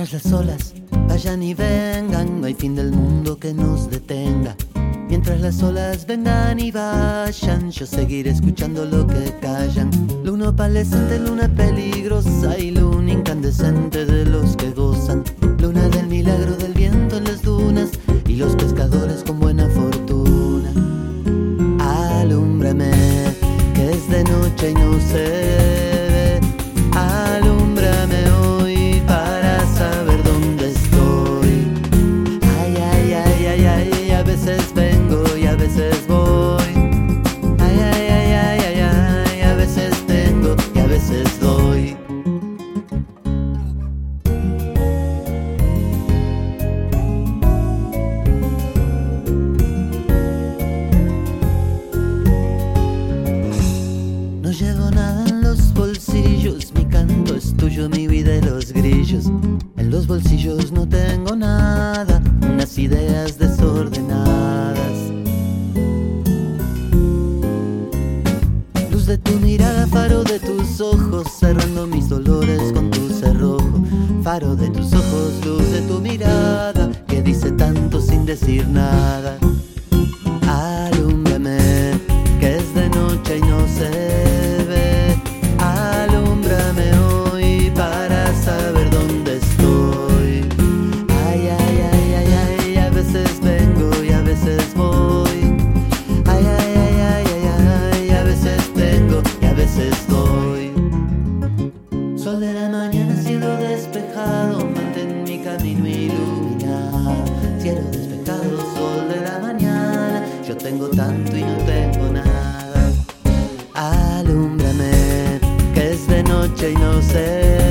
Mientras las olas vayan y vengan, no hay fin del mundo que nos detenga. Mientras las olas vengan y vayan, yo seguiré escuchando lo que callan. Luna opalescente, luna peligrosa y luna incandescente de los que gozan. Luna del milagro del viento en las dunas y los pescadores con buena fortuna. Alúmbrame, que es de noche y no sé mi vida y los grillos. En los bolsillos no tengo nada, unas ideas desordenadas. Luz de tu mirada, faro de tus ojos, cerrando mis dolores con tu cerrojo. Faro de tus ojos, luz de tu mirada, que dice tanto sin decir nada. sol de la mañana, cielo despejado, mantén mi camino iluminado. Cielo despejado, sol de la mañana, yo tengo tanto y no tengo nada. Alúmbrame, que es de noche y no sé.